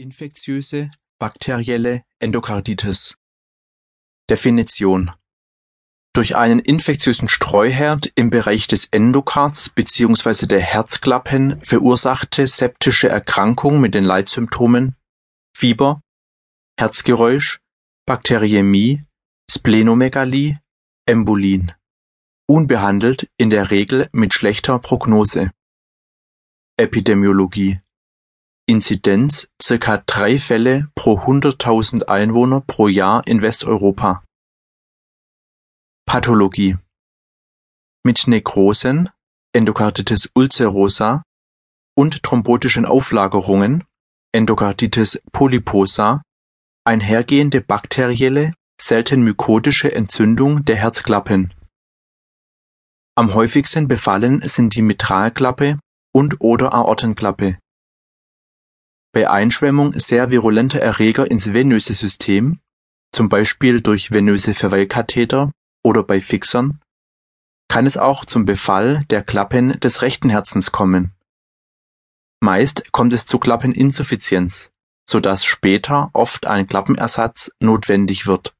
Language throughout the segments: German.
Infektiöse bakterielle Endokarditis Definition Durch einen infektiösen Streuherd im Bereich des Endokards bzw. der Herzklappen verursachte septische Erkrankung mit den Leitsymptomen Fieber, Herzgeräusch, Bakteriämie, Splenomegalie, Embolien. Unbehandelt in der Regel mit schlechter Prognose. Epidemiologie Inzidenz circa drei Fälle pro hunderttausend Einwohner pro Jahr in Westeuropa. Pathologie Mit Nekrosen (Endokarditis ulcerosa) und thrombotischen Auflagerungen (Endokarditis polyposa) einhergehende bakterielle, selten mykotische Entzündung der Herzklappen. Am häufigsten befallen sind die Mitralklappe und/oder Aortenklappe bei Einschwemmung sehr virulenter Erreger ins venöse System, zum Beispiel durch venöse Verweilkatheter oder bei Fixern, kann es auch zum Befall der Klappen des rechten Herzens kommen. Meist kommt es zu Klappeninsuffizienz, so dass später oft ein Klappenersatz notwendig wird.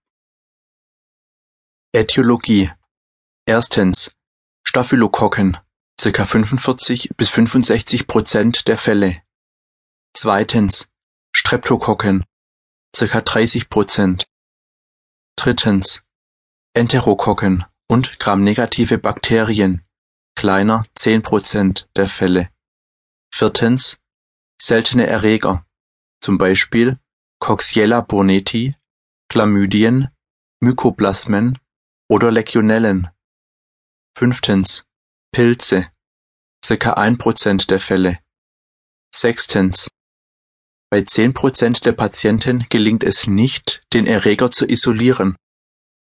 Ätiologie Erstens Staphylokokken (ca. 45 bis 65 Prozent der Fälle Zweitens Streptokokken (ca. 30 Prozent). Drittens Enterokokken und Gram-negative Bakterien (kleiner 10 Prozent der Fälle). Viertens Seltene Erreger, zum Beispiel Coxiella burnetii, Chlamydien, Mykoplasmen oder Legionellen. Fünftens Pilze (ca. 1 Prozent der Fälle). Sechstens bei zehn Prozent der Patienten gelingt es nicht, den Erreger zu isolieren,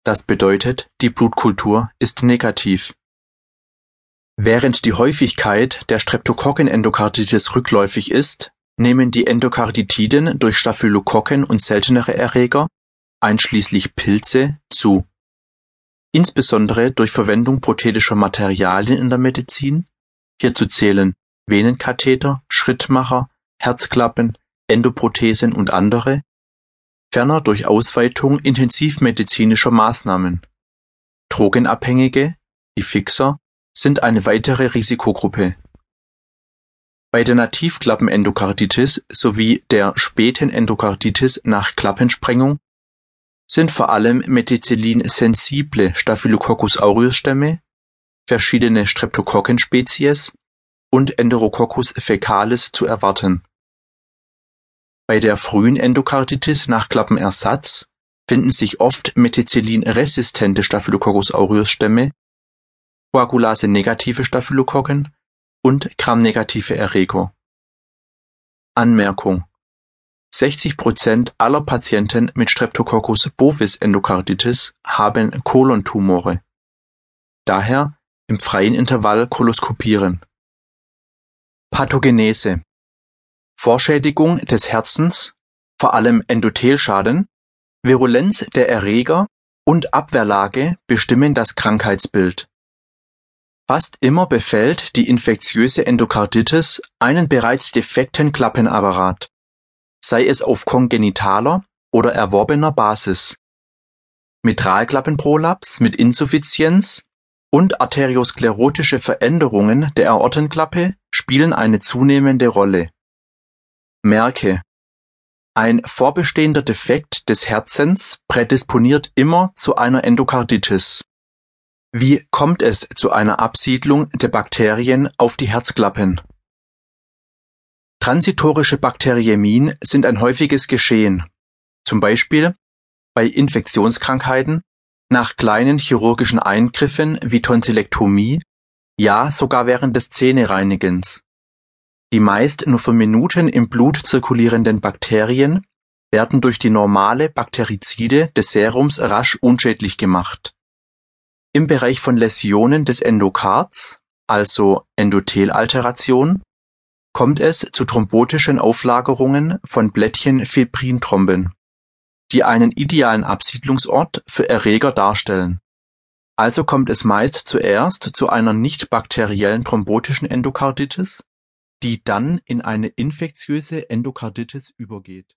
das bedeutet, die Blutkultur ist negativ. Während die Häufigkeit der Streptokokkenendokarditis rückläufig ist, nehmen die Endokarditiden durch Staphylokokken und seltenere Erreger, einschließlich Pilze, zu. Insbesondere durch Verwendung prothetischer Materialien in der Medizin, hierzu zählen Venenkatheter, Schrittmacher, Herzklappen Endoprothesen und andere, ferner durch Ausweitung intensivmedizinischer Maßnahmen. Drogenabhängige, die Fixer, sind eine weitere Risikogruppe. Bei der Nativklappenendokarditis sowie der späten Endokarditis nach Klappensprengung sind vor allem methicillin-sensible Staphylococcus aureus-Stämme, verschiedene Streptokokken-Spezies und Enterococcus faecalis zu erwarten bei der frühen Endokarditis nach Klappenersatz finden sich oft Methicillin-resistente Staphylococcus aureus-Stämme, Koagulase-negative Staphylokokken und Gram-negative Erreger. Anmerkung: 60 Prozent aller Patienten mit Streptococcus bovis Endokarditis haben Kolontumore. Daher im freien Intervall koloskopieren. Pathogenese Vorschädigung des Herzens, vor allem Endothelschaden, Virulenz der Erreger und Abwehrlage bestimmen das Krankheitsbild. Fast immer befällt die infektiöse Endokarditis einen bereits defekten Klappenapparat, sei es auf kongenitaler oder erworbener Basis. Mitralklappenprolaps mit Insuffizienz und arteriosklerotische Veränderungen der Aortenklappe spielen eine zunehmende Rolle Merke: Ein vorbestehender Defekt des Herzens prädisponiert immer zu einer Endokarditis. Wie kommt es zu einer Absiedlung der Bakterien auf die Herzklappen? Transitorische Bakteriämien sind ein häufiges Geschehen, zum Beispiel bei Infektionskrankheiten, nach kleinen chirurgischen Eingriffen wie Tonsillektomie, ja sogar während des Zähnereinigens die meist nur für Minuten im Blut zirkulierenden Bakterien werden durch die normale Bakterizide des Serums rasch unschädlich gemacht. Im Bereich von Läsionen des Endokards, also Endothelalteration, kommt es zu thrombotischen Auflagerungen von Blättchen-Fibrintromben, die einen idealen Absiedlungsort für Erreger darstellen. Also kommt es meist zuerst zu einer nicht bakteriellen thrombotischen Endokarditis die dann in eine infektiöse Endokarditis übergeht.